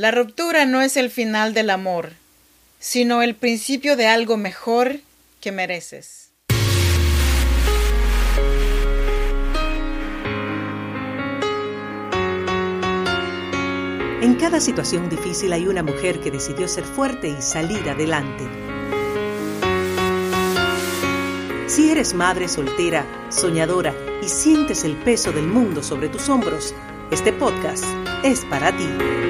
La ruptura no es el final del amor, sino el principio de algo mejor que mereces. En cada situación difícil hay una mujer que decidió ser fuerte y salir adelante. Si eres madre soltera, soñadora y sientes el peso del mundo sobre tus hombros, este podcast es para ti.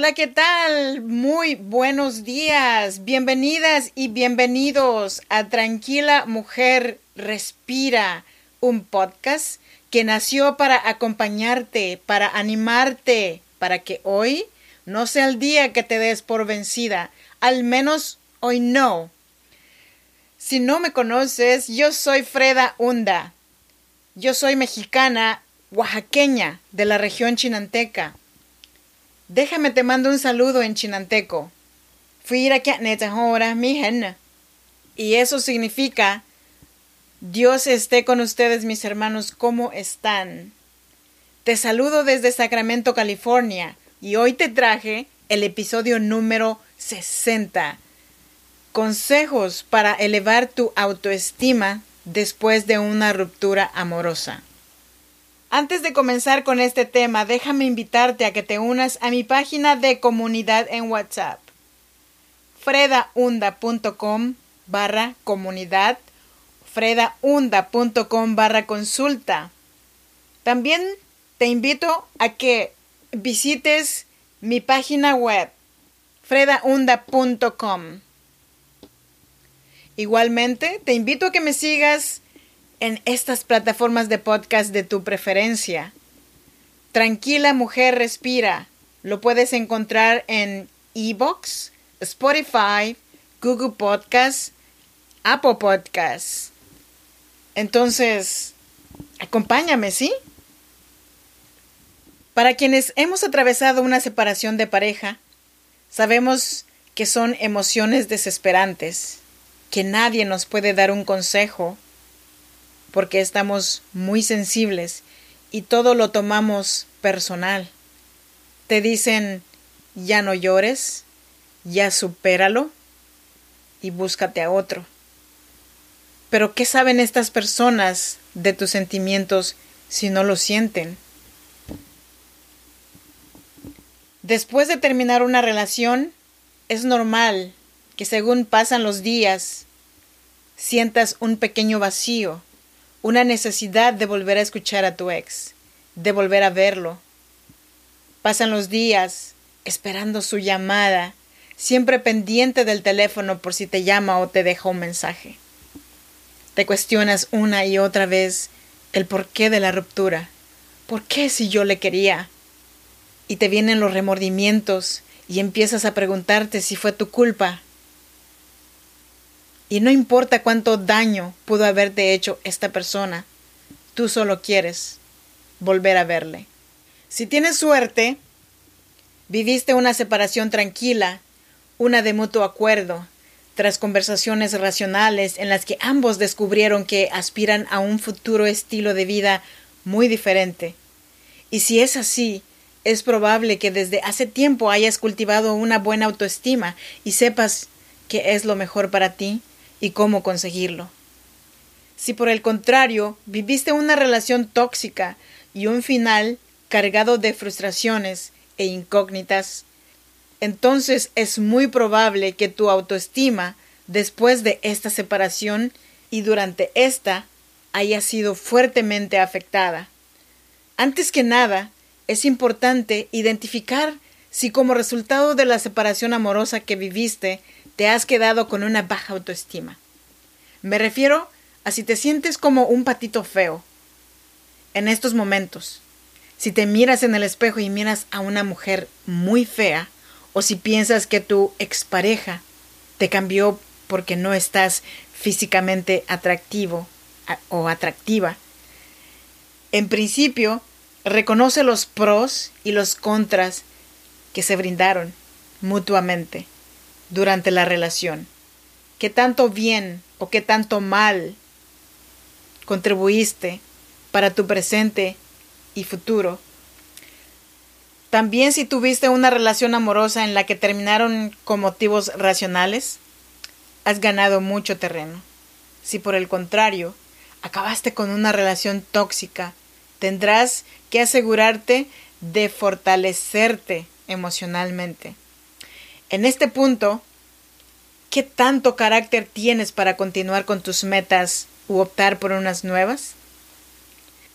Hola, ¿qué tal? Muy buenos días. Bienvenidas y bienvenidos a Tranquila Mujer Respira, un podcast que nació para acompañarte, para animarte, para que hoy no sea el día que te des por vencida, al menos hoy no. Si no me conoces, yo soy Freda Hunda. Yo soy mexicana, oaxaqueña, de la región chinanteca. Déjame te mando un saludo en chinanteco. Fui a ahora mi Y eso significa Dios esté con ustedes, mis hermanos, ¿cómo están? Te saludo desde Sacramento, California, y hoy te traje el episodio número 60. Consejos para elevar tu autoestima después de una ruptura amorosa. Antes de comenzar con este tema, déjame invitarte a que te unas a mi página de comunidad en WhatsApp. fredaunda.com barra comunidad fredaunda.com barra consulta. También te invito a que visites mi página web fredaunda.com. Igualmente, te invito a que me sigas en estas plataformas de podcast de tu preferencia. Tranquila Mujer Respira. Lo puedes encontrar en Ebox, Spotify, Google Podcasts, Apple Podcasts. Entonces, acompáñame, ¿sí? Para quienes hemos atravesado una separación de pareja, sabemos que son emociones desesperantes, que nadie nos puede dar un consejo, porque estamos muy sensibles y todo lo tomamos personal. Te dicen, ya no llores, ya supéralo y búscate a otro. Pero ¿qué saben estas personas de tus sentimientos si no lo sienten? Después de terminar una relación, es normal que según pasan los días, sientas un pequeño vacío, una necesidad de volver a escuchar a tu ex, de volver a verlo. Pasan los días esperando su llamada, siempre pendiente del teléfono por si te llama o te deja un mensaje. Te cuestionas una y otra vez el porqué de la ruptura. ¿Por qué si yo le quería? Y te vienen los remordimientos y empiezas a preguntarte si fue tu culpa. Y no importa cuánto daño pudo haberte hecho esta persona, tú solo quieres volver a verle. Si tienes suerte, viviste una separación tranquila, una de mutuo acuerdo, tras conversaciones racionales en las que ambos descubrieron que aspiran a un futuro estilo de vida muy diferente. Y si es así, es probable que desde hace tiempo hayas cultivado una buena autoestima y sepas qué es lo mejor para ti y cómo conseguirlo. Si por el contrario viviste una relación tóxica y un final cargado de frustraciones e incógnitas, entonces es muy probable que tu autoestima después de esta separación y durante esta haya sido fuertemente afectada. Antes que nada, es importante identificar si como resultado de la separación amorosa que viviste te has quedado con una baja autoestima. Me refiero a si te sientes como un patito feo en estos momentos, Si te miras en el espejo y miras a una mujer muy fea, o si piensas que tu expareja te cambió porque no estás físicamente atractivo o atractiva, en principio reconoce los pros y los contras que se brindaron mutuamente durante la relación. ¿Qué tanto bien o qué tanto mal contribuiste para tu presente y futuro. También si tuviste una relación amorosa en la que terminaron con motivos racionales, has ganado mucho terreno. Si por el contrario, acabaste con una relación tóxica, tendrás que asegurarte de fortalecerte emocionalmente. En este punto, ¿qué tanto carácter tienes para continuar con tus metas u optar por unas nuevas?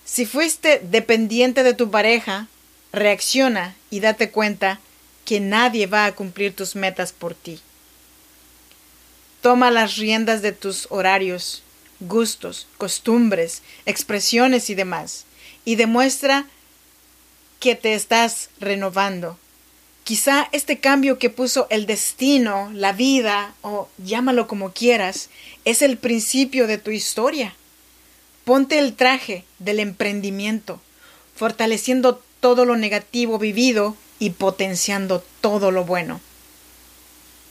Si fuiste dependiente de tu pareja, reacciona y date cuenta que nadie va a cumplir tus metas por ti. Toma las riendas de tus horarios, gustos, costumbres, expresiones y demás, y demuestra que te estás renovando. Quizá este cambio que puso el destino, la vida, o llámalo como quieras, es el principio de tu historia. Ponte el traje del emprendimiento, fortaleciendo todo lo negativo vivido y potenciando todo lo bueno.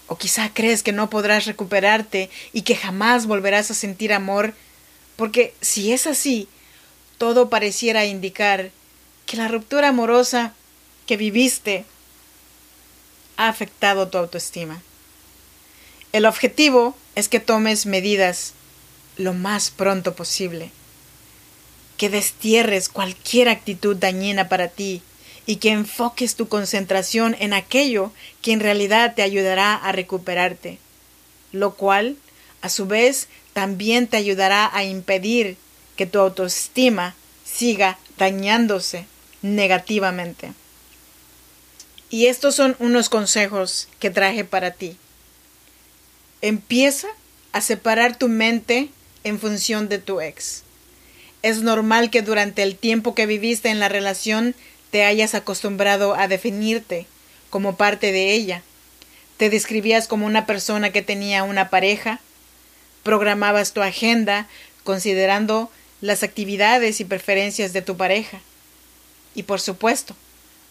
O quizá crees que no podrás recuperarte y que jamás volverás a sentir amor, porque si es así, todo pareciera indicar que la ruptura amorosa que viviste ha afectado tu autoestima. El objetivo es que tomes medidas lo más pronto posible que destierres cualquier actitud dañina para ti y que enfoques tu concentración en aquello que en realidad te ayudará a recuperarte, lo cual, a su vez, también te ayudará a impedir que tu autoestima siga dañándose negativamente. Y estos son unos consejos que traje para ti. Empieza a separar tu mente en función de tu ex. Es normal que durante el tiempo que viviste en la relación te hayas acostumbrado a definirte como parte de ella. Te describías como una persona que tenía una pareja, programabas tu agenda considerando las actividades y preferencias de tu pareja. Y por supuesto,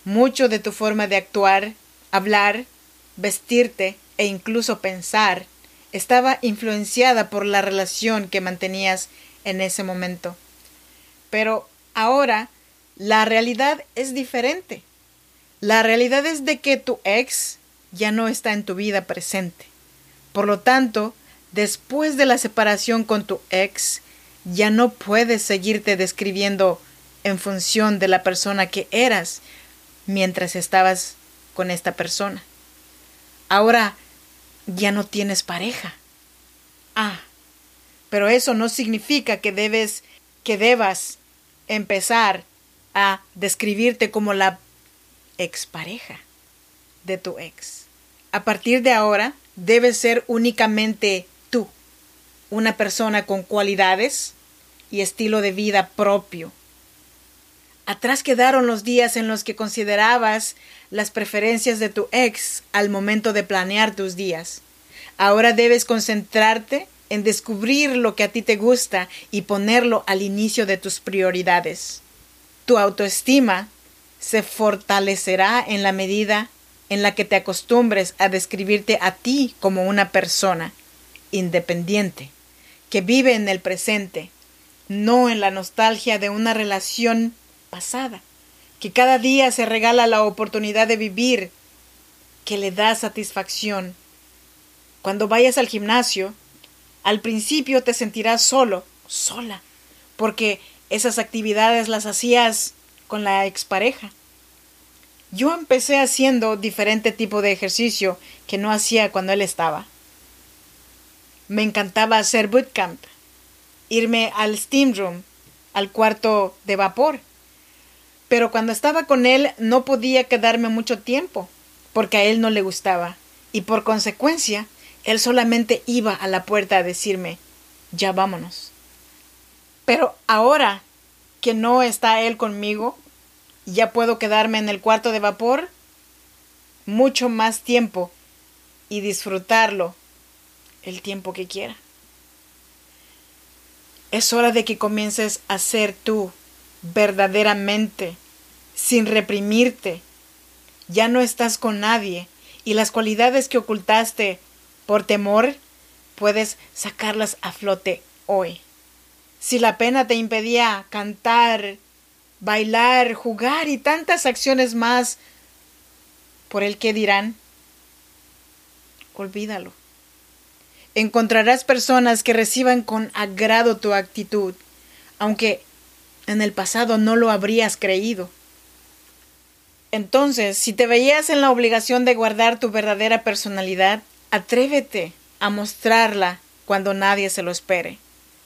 mucho de tu forma de actuar, hablar, vestirte e incluso pensar estaba influenciada por la relación que mantenías en ese momento. Pero ahora la realidad es diferente. La realidad es de que tu ex ya no está en tu vida presente. Por lo tanto, después de la separación con tu ex, ya no puedes seguirte describiendo en función de la persona que eras mientras estabas con esta persona. Ahora ya no tienes pareja. Ah, pero eso no significa que debes que debas empezar a describirte como la expareja de tu ex. A partir de ahora, debes ser únicamente tú, una persona con cualidades y estilo de vida propio. Atrás quedaron los días en los que considerabas las preferencias de tu ex al momento de planear tus días. Ahora debes concentrarte en descubrir lo que a ti te gusta y ponerlo al inicio de tus prioridades. Tu autoestima se fortalecerá en la medida en la que te acostumbres a describirte a ti como una persona independiente, que vive en el presente, no en la nostalgia de una relación pasada, que cada día se regala la oportunidad de vivir, que le da satisfacción. Cuando vayas al gimnasio, al principio te sentirás solo, sola, porque esas actividades las hacías con la expareja. Yo empecé haciendo diferente tipo de ejercicio que no hacía cuando él estaba. Me encantaba hacer bootcamp, irme al steam room, al cuarto de vapor. Pero cuando estaba con él no podía quedarme mucho tiempo, porque a él no le gustaba, y por consecuencia él solamente iba a la puerta a decirme, ya vámonos. Pero ahora que no está él conmigo, ya puedo quedarme en el cuarto de vapor mucho más tiempo y disfrutarlo el tiempo que quiera. Es hora de que comiences a ser tú verdaderamente, sin reprimirte. Ya no estás con nadie y las cualidades que ocultaste por temor, puedes sacarlas a flote hoy. Si la pena te impedía cantar, bailar, jugar y tantas acciones más por el que dirán, olvídalo. Encontrarás personas que reciban con agrado tu actitud, aunque en el pasado no lo habrías creído. Entonces, si te veías en la obligación de guardar tu verdadera personalidad, atrévete a mostrarla cuando nadie se lo espere.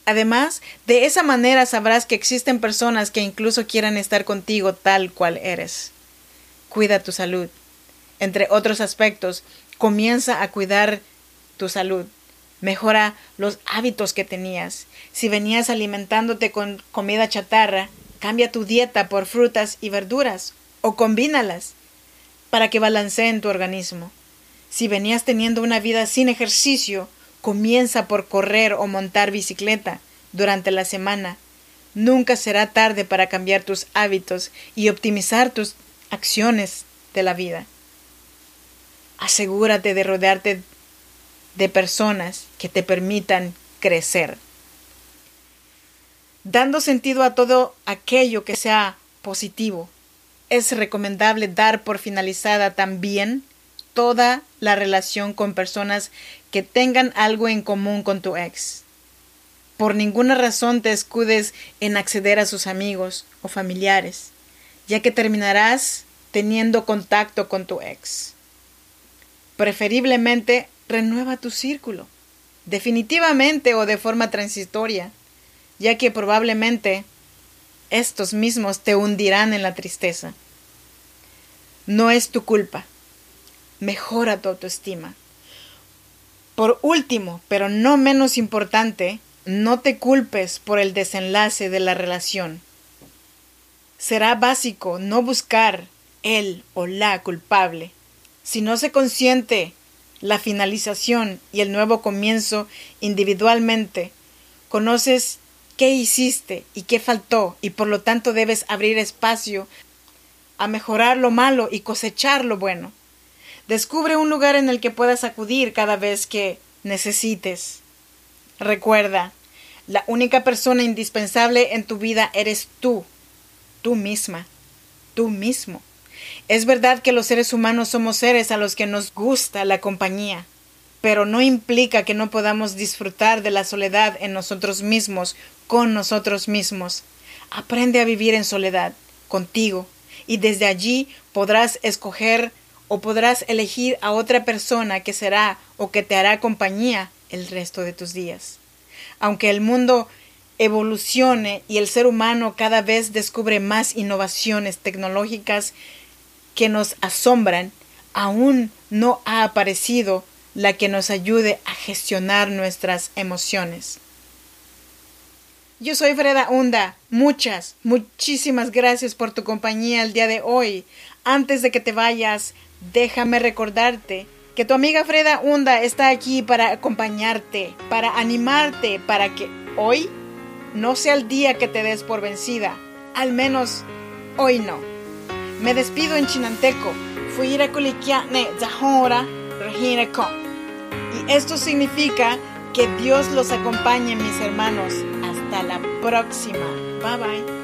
Además, de esa manera sabrás que existen personas que incluso quieran estar contigo tal cual eres. Cuida tu salud. Entre otros aspectos, comienza a cuidar tu salud. Mejora los hábitos que tenías. Si venías alimentándote con comida chatarra, cambia tu dieta por frutas y verduras o combínalas para que balanceen tu organismo. Si venías teniendo una vida sin ejercicio, comienza por correr o montar bicicleta durante la semana. Nunca será tarde para cambiar tus hábitos y optimizar tus acciones de la vida. Asegúrate de rodearte de personas que te permitan crecer. Dando sentido a todo aquello que sea positivo, es recomendable dar por finalizada también toda la relación con personas que tengan algo en común con tu ex. Por ninguna razón te escudes en acceder a sus amigos o familiares, ya que terminarás teniendo contacto con tu ex. Preferiblemente renueva tu círculo, definitivamente o de forma transitoria, ya que probablemente estos mismos te hundirán en la tristeza. No es tu culpa. Mejora tu autoestima. Por último, pero no menos importante, no te culpes por el desenlace de la relación. Será básico no buscar el o la culpable. Si no se consiente la finalización y el nuevo comienzo individualmente. Conoces qué hiciste y qué faltó y por lo tanto debes abrir espacio a mejorar lo malo y cosechar lo bueno. Descubre un lugar en el que puedas acudir cada vez que necesites. Recuerda, la única persona indispensable en tu vida eres tú, tú misma, tú mismo. Es verdad que los seres humanos somos seres a los que nos gusta la compañía, pero no implica que no podamos disfrutar de la soledad en nosotros mismos, con nosotros mismos. Aprende a vivir en soledad, contigo, y desde allí podrás escoger o podrás elegir a otra persona que será o que te hará compañía el resto de tus días. Aunque el mundo evolucione y el ser humano cada vez descubre más innovaciones tecnológicas que nos asombran, aún no ha aparecido la que nos ayude a gestionar nuestras emociones. Yo soy Freda Hunda. Muchas, muchísimas gracias por tu compañía el día de hoy. Antes de que te vayas, déjame recordarte que tu amiga Freda Hunda está aquí para acompañarte, para animarte, para que hoy no sea el día que te des por vencida. Al menos hoy no. Me despido en chinanteco. Fui ne zahora Y esto significa que Dios los acompañe, mis hermanos. Hasta la próxima. Bye bye.